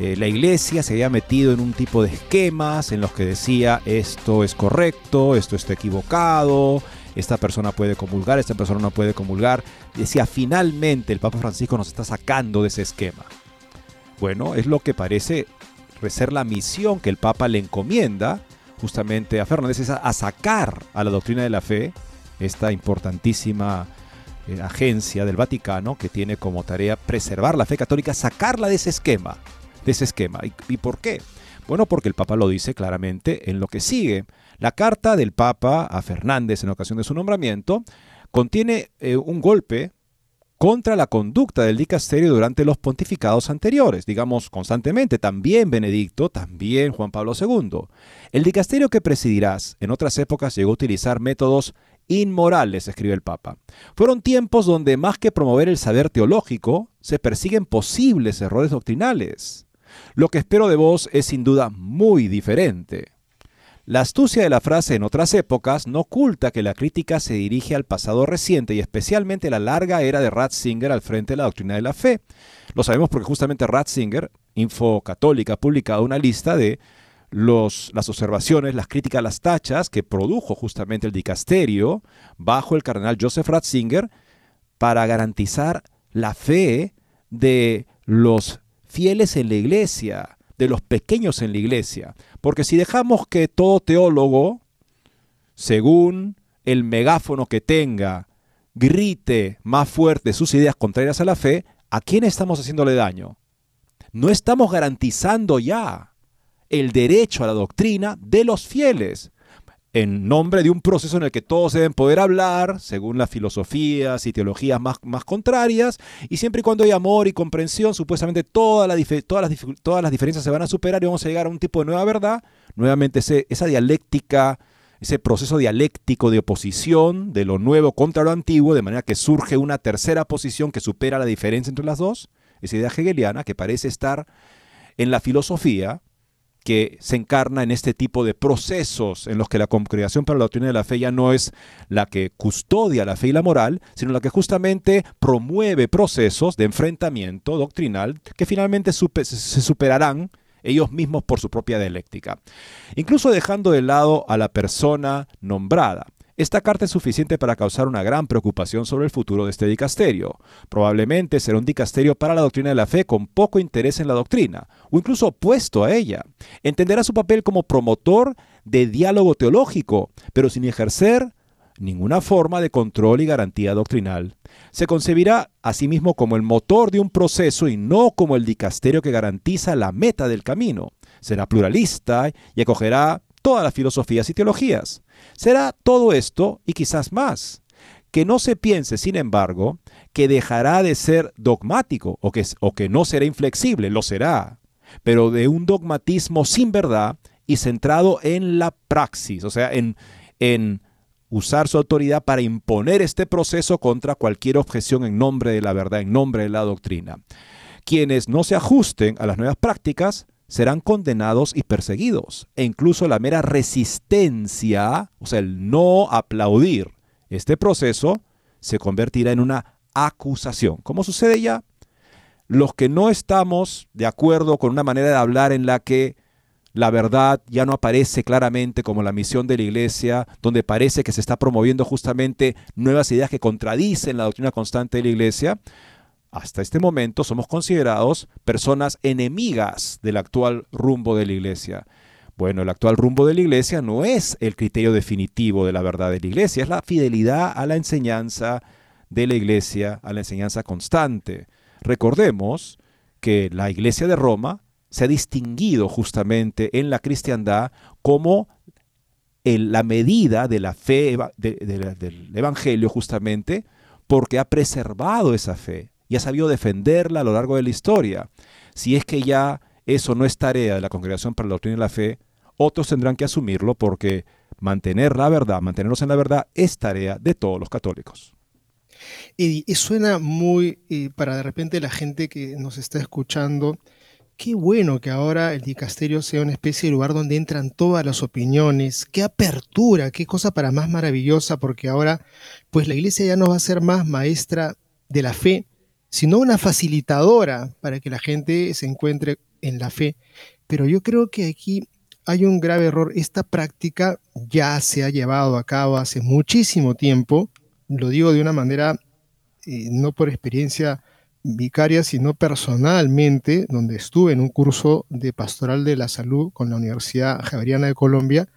eh, la iglesia se había metido en un tipo de esquemas en los que decía esto es correcto, esto está equivocado, esta persona puede comulgar, esta persona no puede comulgar. Decía, finalmente el Papa Francisco nos está sacando de ese esquema. Bueno, es lo que parece ser la misión que el Papa le encomienda justamente a Fernández, es a, sacar a la doctrina de la fe, esta importantísima eh, agencia del Vaticano que tiene como tarea preservar la fe católica, sacarla de ese esquema, de ese esquema. ¿Y, por qué? Bueno, porque el Papa lo dice claramente en lo que sigue. La carta del Papa a Fernández en ocasión de su nombramiento contiene eh, un golpe contra la conducta del dicasterio durante los pontificados anteriores, digamos constantemente, también Benedicto, también Juan Pablo II. El dicasterio que presidirás en otras épocas llegó a utilizar métodos inmorales, escribe el Papa. Fueron tiempos donde más que promover el saber teológico, se persiguen posibles errores doctrinales. Lo que espero de vos es sin duda muy diferente. La astucia de la frase en otras épocas no oculta que la crítica se dirige al pasado reciente y especialmente la larga era de Ratzinger al frente de la doctrina de la fe. Lo sabemos porque justamente Ratzinger, Info Católica, ha publicado una lista de las observaciones, las críticas, las tachas que produjo justamente el dicasterio bajo el cardenal Joseph Ratzinger para garantizar la fe de los fieles en la iglesia, de los pequeños en la iglesia. Porque si dejamos que todo teólogo, según el megáfono que tenga, grite más fuerte sus ideas contrarias a la fe, ¿a quién estamos haciéndole daño? No estamos garantizando ya el derecho a la doctrina de los fieles en nombre de un proceso en el que todos deben poder hablar, según las filosofías y teologías más, más contrarias, y siempre y cuando hay amor y comprensión, supuestamente todas, las, todas las diferencias se van a superar y vamos a llegar a un tipo de nueva verdad, nuevamente esa dialéctica, ese proceso dialéctico de oposición de lo nuevo contra lo antiguo, de manera que surge una tercera posición que supera la diferencia entre las dos, esa idea hegeliana que parece estar en la filosofía, que se encarna en este tipo de procesos en los que la Congregación para la Doctrina de la Fe ya no es la que custodia la fe y la moral, sino la que justamente promueve procesos de enfrentamiento doctrinal que finalmente se superarán ellos mismos por su propia dialéctica, incluso dejando de lado a la persona nombrada. Esta carta es suficiente para causar una gran preocupación sobre el futuro de este dicasterio. Probablemente será un dicasterio para la doctrina de la fe con poco interés en la doctrina, o incluso opuesto a ella. Entenderá su papel como promotor de diálogo teológico, pero sin ejercer ninguna forma de control y garantía doctrinal. Se concebirá a sí mismo como el motor de un proceso y no como el dicasterio que garantiza la meta del camino. Será pluralista y acogerá todas las filosofías y teologías. Será todo esto y quizás más. Que no se piense, sin embargo, que dejará de ser dogmático o que, o que no será inflexible, lo será, pero de un dogmatismo sin verdad y centrado en la praxis, o sea, en, en usar su autoridad para imponer este proceso contra cualquier objeción en nombre de la verdad, en nombre de la doctrina. Quienes no se ajusten a las nuevas prácticas serán condenados y perseguidos. E incluso la mera resistencia, o sea, el no aplaudir este proceso, se convertirá en una acusación. ¿Cómo sucede ya? Los que no estamos de acuerdo con una manera de hablar en la que la verdad ya no aparece claramente como la misión de la iglesia, donde parece que se está promoviendo justamente nuevas ideas que contradicen la doctrina constante de la iglesia, hasta este momento somos considerados personas enemigas del actual rumbo de la iglesia. Bueno, el actual rumbo de la iglesia no es el criterio definitivo de la verdad de la iglesia, es la fidelidad a la enseñanza de la iglesia, a la enseñanza constante. Recordemos que la iglesia de Roma se ha distinguido justamente en la cristiandad como la medida de la fe del Evangelio justamente porque ha preservado esa fe, y ha sabido defenderla a lo largo de la historia. Si es que ya eso no es tarea de la Congregación para la Doctrina y la Fe, otros tendrán que asumirlo porque mantener la verdad, mantenernos en la verdad, es tarea de todos los católicos. Y, suena muy, para de repente la gente que nos está escuchando, qué bueno que ahora el dicasterio sea una especie de lugar donde entran todas las opiniones, qué apertura, qué cosa para más maravillosa, porque ahora pues la iglesia ya no va a ser más maestra de la fe, sino una facilitadora para que la gente se encuentre en la fe. Pero yo creo que aquí hay un grave error. Esta práctica ya se ha llevado a cabo hace muchísimo tiempo. Lo digo de una manera, eh, no por experiencia vicaria, sino personalmente, donde estuve en un curso de pastoral de la salud con la Universidad Javeriana de Colombia,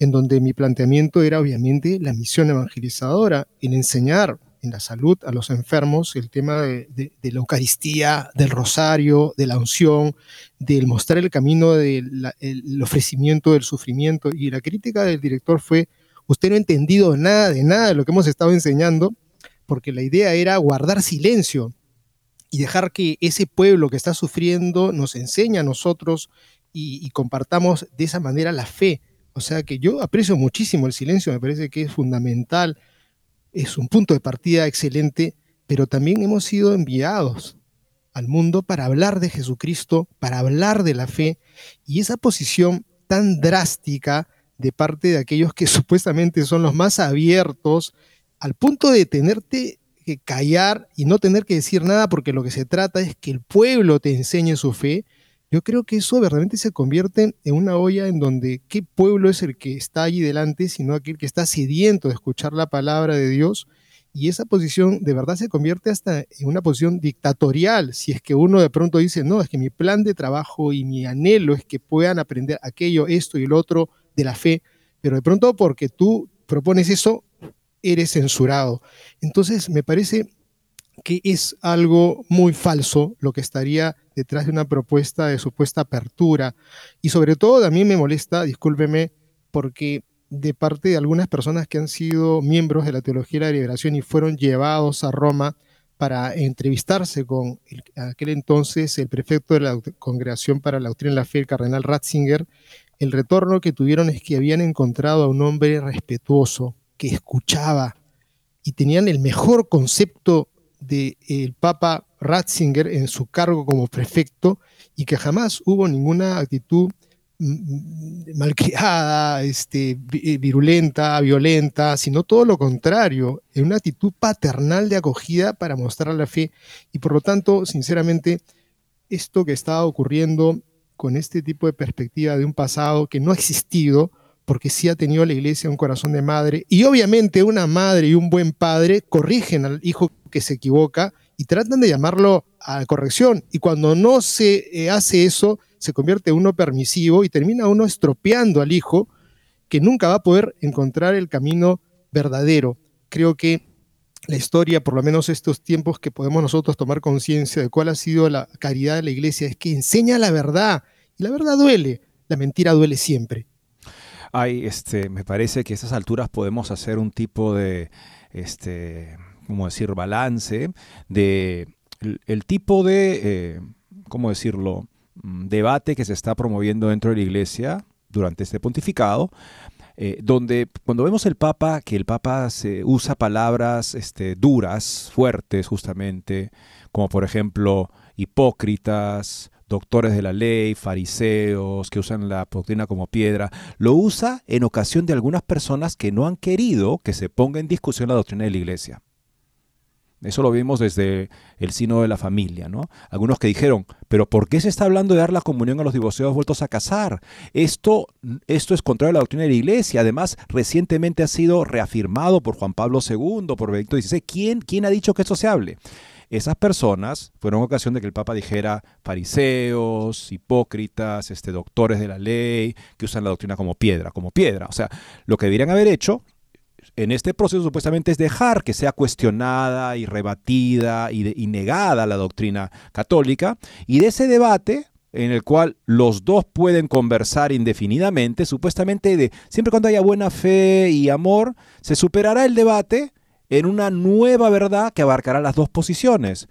en donde mi planteamiento era obviamente la misión evangelizadora, en enseñar en la salud a los enfermos, el tema de, la Eucaristía, del rosario, de la unción, del mostrar el camino del ofrecimiento del sufrimiento. Y la crítica del director fue, usted no ha entendido nada de nada de lo que hemos estado enseñando, porque la idea era guardar silencio y dejar que ese pueblo que está sufriendo nos enseñe a nosotros y, y compartamos de esa manera la fe. O sea que yo aprecio muchísimo el silencio, me parece que es fundamental es un punto de partida excelente, pero también hemos sido enviados al mundo para hablar de Jesucristo, para hablar de la fe, y esa posición tan drástica de parte de aquellos que supuestamente son los más abiertos, al punto de tenerte que callar y no tener que decir nada porque lo que se trata es que el pueblo te enseñe su fe, yo creo que eso verdaderamente se convierte en una olla en donde qué pueblo es el que está allí delante, sino aquel que está sediento de escuchar la palabra de Dios. Y esa posición de verdad se convierte hasta en una posición dictatorial, si es que uno de pronto dice, no, es que mi plan de trabajo y mi anhelo es que puedan aprender aquello, esto y el otro de la fe, pero de pronto porque tú propones eso, eres censurado. Entonces, me parece que es algo muy falso lo que estaría detrás de una propuesta de supuesta apertura. Y sobre todo a mí me molesta, discúlpeme, porque de parte de algunas personas que han sido miembros de la Teología de la Liberación y fueron llevados a Roma para entrevistarse con aquel entonces el prefecto de la Congregación para la Doctrina de la Fe, el cardenal Ratzinger, el retorno que tuvieron es que habían encontrado a un hombre respetuoso, que escuchaba y tenían el mejor concepto del Papa Ratzinger en su cargo como prefecto y que jamás hubo ninguna actitud mm, mm, malcriada, este, eh, virulenta, violenta, sino todo lo contrario, en una actitud paternal de acogida para mostrar la fe. Y por lo tanto, sinceramente, esto que estaba ocurriendo con este tipo de perspectiva de un pasado que no ha existido, porque sí ha tenido la iglesia un corazón de madre, y obviamente una madre y un buen padre corrigen al hijo que se equivoca y tratan de llamarlo a corrección, y cuando no se eh, hace eso, se convierte uno permisivo y termina uno estropeando al hijo que nunca va a poder encontrar el camino verdadero. Creo que la historia, por lo menos estos tiempos que podemos nosotros tomar conciencia de cuál ha sido la caridad de la iglesia, es que enseña la verdad. Y la verdad duele, la mentira duele siempre. Ay, este, me parece que a estas alturas podemos hacer un tipo de, este, ¿cómo decir?, balance de el, tipo de, eh, ¿cómo decirlo?, mm, debate que se está promoviendo dentro de la iglesia durante este pontificado, eh, donde cuando vemos el Papa, que el Papa se usa palabras este, duras, fuertes justamente, como por ejemplo hipócritas, doctores de la ley, fariseos, que usan la doctrina como piedra, lo usa en ocasión de algunas personas que no han querido que se ponga en discusión la doctrina de la iglesia. Eso lo vimos desde el sino de la familia, ¿no? Algunos que dijeron, pero ¿por qué se está hablando de dar la comunión a los divorciados vueltos a casar? Esto, esto es contrario a la doctrina de la iglesia. Además, recientemente ha sido reafirmado por Juan Pablo II, por Benedicto XVI. ¿Quién, quién ha dicho que esto se hable? esas personas fueron ocasión de que el Papa dijera fariseos, hipócritas, este, doctores de la ley, que usan la doctrina como piedra, como piedra. O sea, lo que deberían haber hecho en este proceso supuestamente es dejar que sea cuestionada y rebatida y, negada la doctrina católica y de ese debate en el cual los dos pueden conversar indefinidamente, supuestamente de siempre cuando haya buena fe y amor, se superará el debate en una nueva verdad que abarcará las dos posiciones.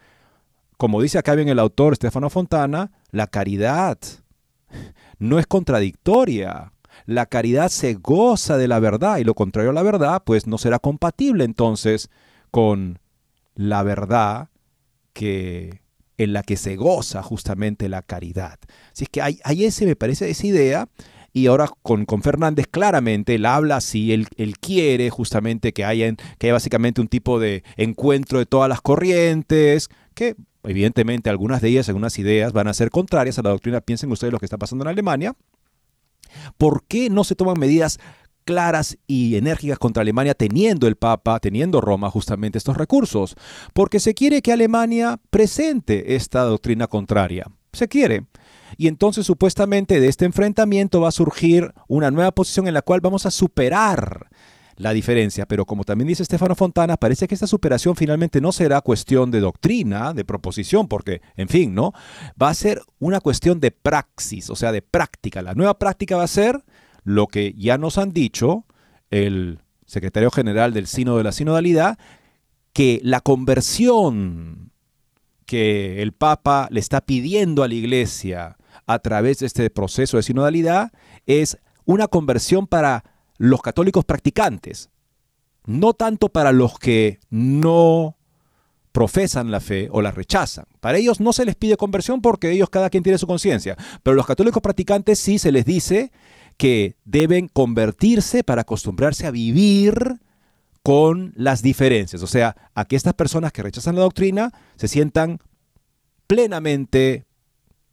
Como dice acá bien el autor Stefano Fontana, la caridad no es contradictoria. La caridad se goza de la verdad y lo contrario a la verdad, pues no será compatible entonces con la verdad que en la que se goza justamente la caridad. Así es que hay, hay ese, me parece, esa idea y ahora con, con Fernández claramente él habla así, él, él quiere justamente que haya, que haya básicamente un tipo de encuentro de todas las corrientes, que evidentemente algunas de ellas, algunas ideas van a ser contrarias a la doctrina. Piensen ustedes lo que está pasando en Alemania. ¿Por qué no se toman medidas claras y enérgicas contra Alemania teniendo el Papa, teniendo Roma justamente estos recursos? Porque se quiere que Alemania presente esta doctrina contraria. Se quiere. Y entonces supuestamente de este enfrentamiento va a surgir una nueva posición en la cual vamos a superar la diferencia, pero como también dice Estefano Fontana, parece que esta superación finalmente no será cuestión de doctrina, de proposición, porque, en fin, ¿no? Va a ser una cuestión de praxis, o sea, de práctica. La nueva práctica va a ser lo que ya nos han dicho el secretario general del Sino de la Sinodalidad, que la conversión que el Papa le está pidiendo a la Iglesia a través de este proceso de sinodalidad es una conversión para los católicos practicantes, no tanto para los que no profesan la fe o la rechazan. Para ellos no se les pide conversión porque ellos cada quien tiene su conciencia, pero los católicos practicantes sí se les dice que deben convertirse para acostumbrarse a vivir con las diferencias, o sea, a que estas personas que rechazan la doctrina se sientan plenamente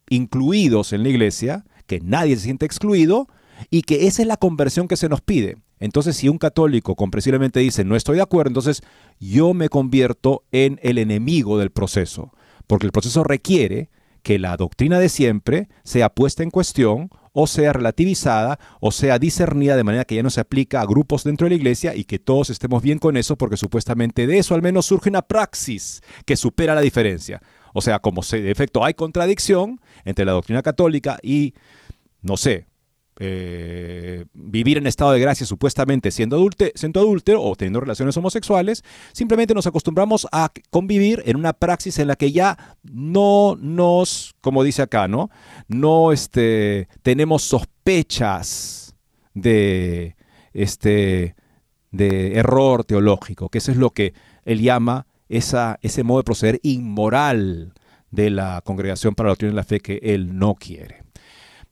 incluidos en la iglesia, que nadie se siente excluido y que esa es la conversión que se nos pide. Entonces, si un católico comprensiblemente dice, no estoy de acuerdo, entonces yo me convierto en el enemigo del proceso, porque el proceso requiere que la doctrina de siempre sea puesta en cuestión o sea relativizada o sea discernida de manera que ya no se aplica a grupos dentro de la iglesia y que todos estemos bien con eso porque supuestamente de eso al menos surge una praxis que supera la diferencia. O sea, como de efecto hay contradicción entre la doctrina católica y, no sé, eh, vivir en estado de gracia supuestamente siendo, adulte, siendo adúltero o teniendo relaciones homosexuales, simplemente nos acostumbramos a convivir en una praxis en la que ya no nos, como dice acá, ¿no? No este, tenemos sospechas de, este, de error teológico, que eso es lo que él llama esa, ese modo de proceder inmoral de la Congregación para la Doctrina de la Fe que él no quiere.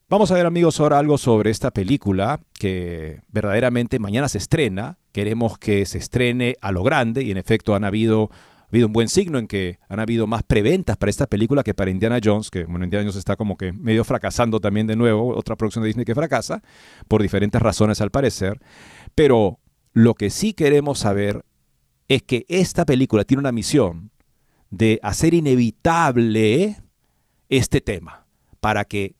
Vamos a ver amigos ahora algo sobre esta película que verdaderamente mañana se estrena. Queremos que se estrene a lo grande y en efecto han habido, habido un buen signo en que han habido más preventas para esta película que para Indiana Jones, que bueno, Indiana Jones está como que medio fracasando también de nuevo, otra producción de Disney que fracasa, por diferentes razones al parecer. Pero lo que sí queremos saber es que esta película tiene una misión de hacer inevitable este tema para que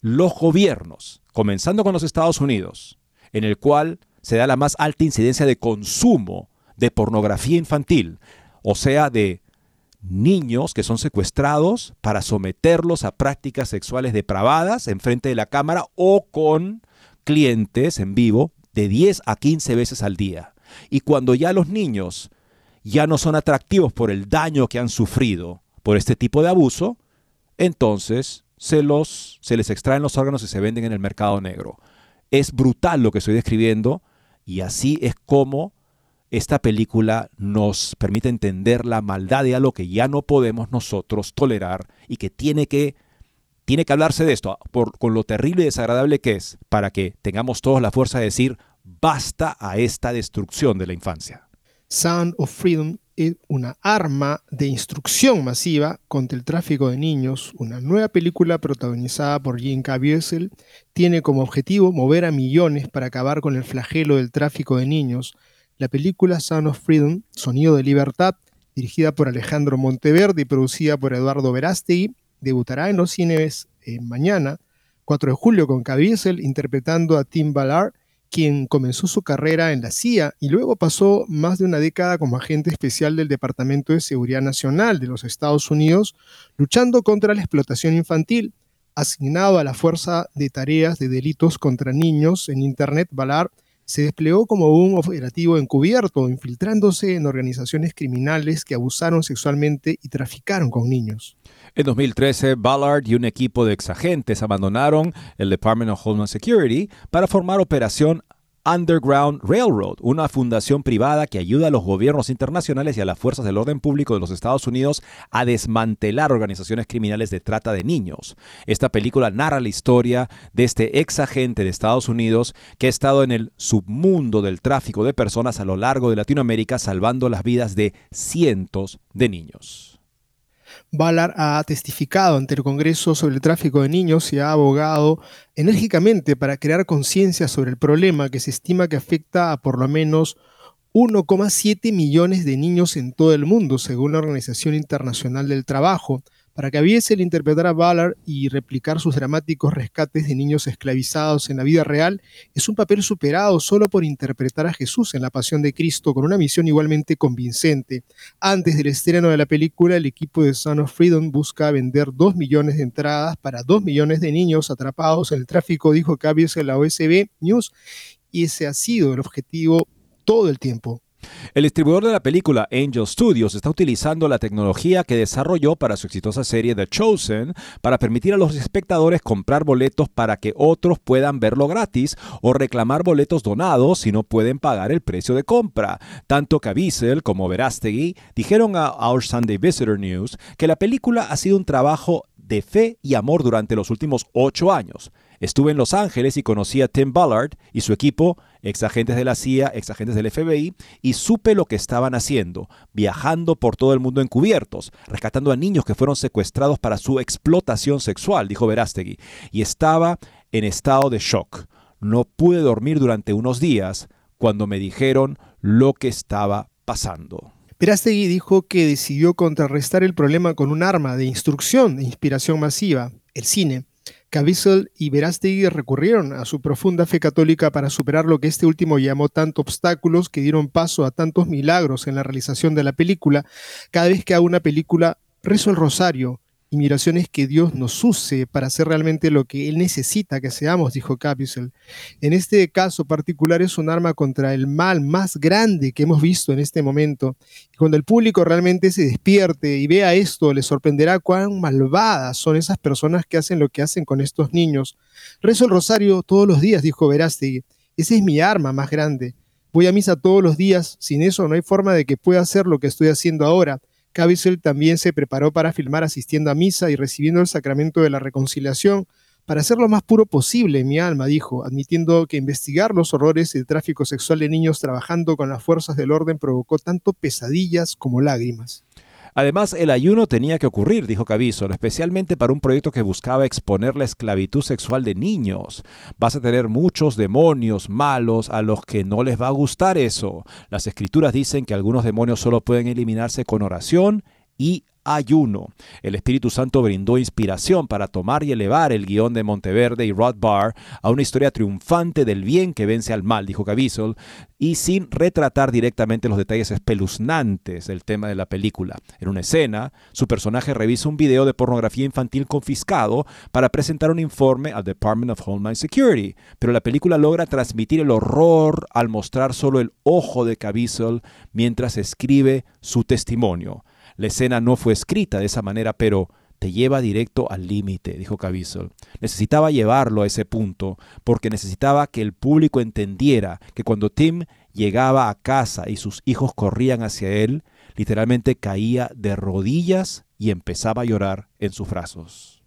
los gobiernos, comenzando con los Estados Unidos, en el cual se da la más alta incidencia de consumo de pornografía infantil, o sea, de niños que son secuestrados para someterlos a prácticas sexuales depravadas en frente de la cámara o con clientes en vivo de 10 a 15 veces al día. Y cuando ya los niños ya no son atractivos por el daño que han sufrido por este tipo de abuso, entonces se, los, se les extraen los órganos y se venden en el mercado negro. Es brutal lo que estoy describiendo y así es como esta película nos permite entender la maldad de algo que ya no podemos nosotros tolerar y que tiene que, tiene que hablarse de esto por, con lo terrible y desagradable que es para que tengamos todos la fuerza de decir basta a esta destrucción de la infancia. Sound of Freedom una arma de instrucción masiva contra el tráfico de niños. Una nueva película protagonizada por Jim Caviezel tiene como objetivo mover a millones para acabar con el flagelo del tráfico de niños. La película Sound of Freedom, Sonido de Libertad, dirigida por Alejandro Monteverde y producida por Eduardo Verástegui, debutará en los cines eh, mañana, 4 de julio, con Caviezel interpretando a Tim Ballard quien comenzó su carrera en la CIA y luego pasó más de una década como agente especial del Departamento de Seguridad Nacional de los Estados Unidos, luchando contra la explotación infantil. Asignado a la Fuerza de Tareas de Delitos contra Niños en Internet, Valar se desplegó como un operativo encubierto, infiltrándose en organizaciones criminales que abusaron sexualmente y traficaron con niños. En 2013, Ballard y un equipo de exagentes abandonaron el Department of Homeland Security para formar Operación Underground Railroad, una fundación privada que ayuda a los gobiernos internacionales y a las fuerzas del orden público de los Estados Unidos a desmantelar organizaciones criminales de trata de niños. Esta película narra la historia de este ex agente de Estados Unidos que ha estado en el submundo del tráfico de personas a lo largo de Latinoamérica salvando las vidas de cientos de niños. Ballard ha testificado ante el Congreso sobre el tráfico de niños y ha abogado enérgicamente para crear conciencia sobre el problema que se estima que afecta a por lo menos 1,7 millones de niños en todo el mundo, según la Organización Internacional del Trabajo, para que el interpretar a Ballard y replicar sus dramáticos rescates de niños esclavizados en la vida real es un papel superado solo por interpretar a Jesús en la Pasión de Cristo con una misión igualmente convincente. Antes del estreno de la película, el equipo de Son of Freedom busca vender 2 millones de entradas para 2 millones de niños atrapados en el tráfico, dijo Cabies en la OSB News, y ese ha sido el objetivo todo el tiempo. El distribuidor de la película Angel Studios está utilizando la tecnología que desarrolló para su exitosa serie The Chosen para permitir a los espectadores comprar boletos para que otros puedan verlo gratis o reclamar boletos donados si no pueden pagar el precio de compra. Tanto Caviezel como Verástegui dijeron a Our Sunday Visitor News que la película ha sido un trabajo de fe y amor durante los últimos ocho años. Estuve en Los Ángeles y conocí a Tim Ballard y su equipo, ex agentes de la CIA, ex agentes del FBI, y supe lo que estaban haciendo, viajando por todo el mundo encubiertos, rescatando a niños que fueron secuestrados para su explotación sexual, dijo Verástegui, y estaba en estado de shock. No pude dormir durante unos días cuando me dijeron lo que estaba pasando. Verástegui dijo que decidió contrarrestar el problema con un arma de instrucción de inspiración masiva, el cine. Caviezel y Verástegui recurrieron a su profunda fe católica para superar lo que este último llamó tantos obstáculos que dieron paso a tantos milagros en la realización de la película. Cada vez que hago una película, rezo el rosario y miraciones que Dios nos use para hacer realmente lo que Él necesita que seamos, dijo Capizel. En este caso particular es un arma contra el mal más grande que hemos visto en este momento. Cuando el público realmente se despierte y vea esto, le sorprenderá cuán malvadas son esas personas que hacen lo que hacen con estos niños. Rezo el rosario todos los días, dijo Verástegui. Esa es mi arma más grande. Voy a misa todos los días, sin eso no hay forma de que pueda hacer lo que estoy haciendo ahora. Caviezel también se preparó para filmar asistiendo a misa y recibiendo el sacramento de la reconciliación para hacer lo más puro posible mi alma, dijo, admitiendo que investigar los horrores del tráfico sexual de niños trabajando con las fuerzas del orden provocó tanto pesadillas como lágrimas. Además, el ayuno tenía que ocurrir, dijo Caviezel, especialmente para un proyecto que buscaba exponer la esclavitud sexual de niños. Vas a tener muchos demonios malos a los que no les va a gustar eso. Las escrituras dicen que algunos demonios solo pueden eliminarse con oración y ayuno. El Espíritu Santo brindó inspiración para tomar y elevar el guion de Monteverde y Rod Barr a una historia triunfante del bien que vence al mal, dijo Caviezel, y sin retratar directamente los detalles espeluznantes del tema de la película. En una escena, su personaje revisa un video de pornografía infantil confiscado para presentar un informe al Department of Homeland Security, pero la película logra transmitir el horror al mostrar solo el ojo de Caviezel mientras escribe su testimonio. La escena no fue escrita de esa manera, pero te lleva directo al límite, dijo Caviezel. Necesitaba llevarlo a ese punto, porque necesitaba que el público entendiera que cuando Tim llegaba a casa y sus hijos corrían hacia él, literalmente caía de rodillas y empezaba a llorar en sus brazos.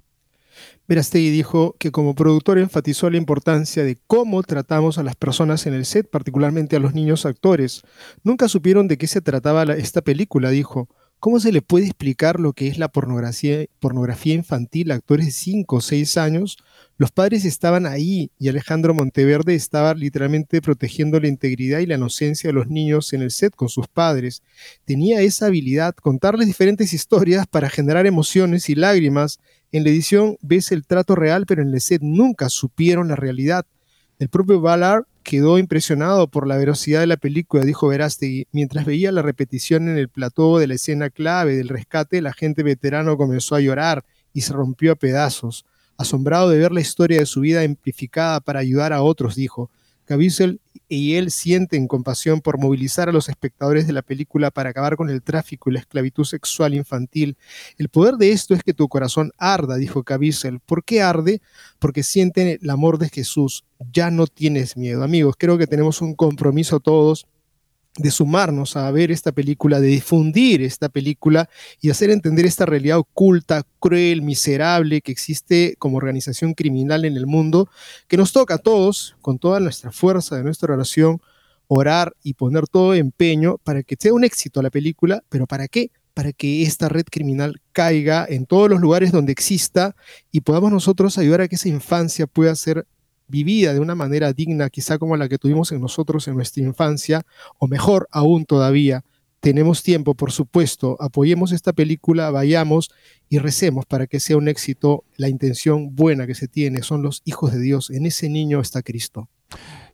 Verastegui dijo que como productor enfatizó la importancia de cómo tratamos a las personas en el set, particularmente a los niños actores. Nunca supieron de qué se trataba esta película, dijo. ¿Cómo se le puede explicar lo que es la pornografía, infantil a actores de 5 o 6 años? Los padres estaban ahí y Alejandro Monteverde estaba literalmente protegiendo la integridad y la inocencia de los niños en el set con sus padres. Tenía esa habilidad, contarles diferentes historias para generar emociones y lágrimas. En la edición ves el trato real, pero en el set nunca supieron la realidad. El propio Ballard quedó impresionado por la velocidad de la película, dijo Verástegui. Mientras veía la repetición en el plató de la escena clave del rescate, el agente veterano comenzó a llorar y se rompió a pedazos. Asombrado de ver la historia de su vida amplificada para ayudar a otros, dijo. Caviezel y él sienten compasión por movilizar a los espectadores de la película para acabar con el tráfico y la esclavitud sexual infantil. El poder de esto es que tu corazón arda, dijo Caviezel. ¿Por qué arde? Porque sienten el amor de Jesús. Ya no tienes miedo. Amigos, creo que tenemos un compromiso todos de sumarnos a ver esta película, de difundir esta película y hacer entender esta realidad oculta, cruel, miserable que existe como organización criminal en el mundo, que nos toca a todos, con toda nuestra fuerza de nuestra oración, orar y poner todo empeño para que sea un éxito la película, pero ¿para qué? Para que esta red criminal caiga en todos los lugares donde exista y podamos nosotros ayudar a que esa infancia pueda ser vivida de una manera digna, quizá como la que tuvimos en nosotros en nuestra infancia, o mejor aún todavía, tenemos tiempo, por supuesto, apoyemos esta película, vayamos y recemos para que sea un éxito. La intención buena que se tiene son los hijos de Dios. En ese niño está Cristo.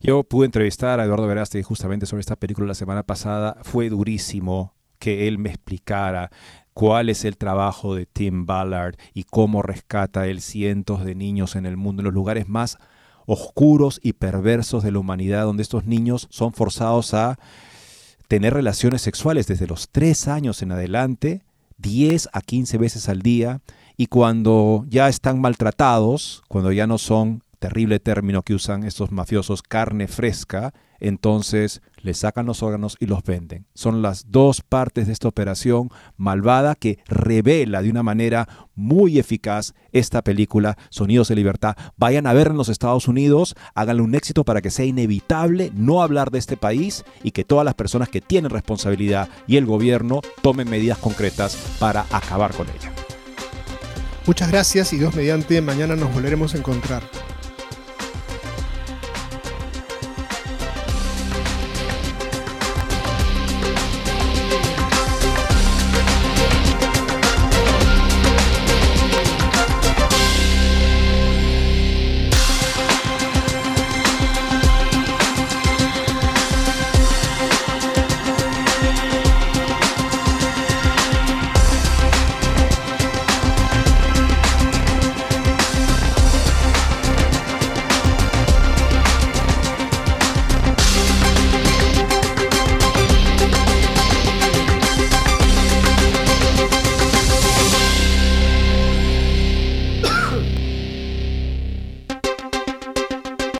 Yo pude entrevistar a Eduardo Verástegui justamente sobre esta película la semana pasada. Fue durísimo que él me explicara cuál es el trabajo de Tim Ballard y cómo rescata él cientos de niños en el mundo, en los lugares más oscuros y perversos de la humanidad, donde estos niños son forzados a tener relaciones sexuales desde los 3 años en adelante, 10 a 15 veces al día, y cuando ya están maltratados, cuando ya no son terrible término que usan estos mafiosos, carne fresca, entonces le sacan los órganos y los venden. Son las dos partes de esta operación malvada que revela de una manera muy eficaz esta película Sonidos de Libertad. Vayan a ver en los Estados Unidos, háganle un éxito para que sea inevitable no hablar de este país y que todas las personas que tienen responsabilidad y el gobierno tomen medidas concretas para acabar con ella. Muchas gracias y Dios mediante, mañana nos volveremos a encontrar.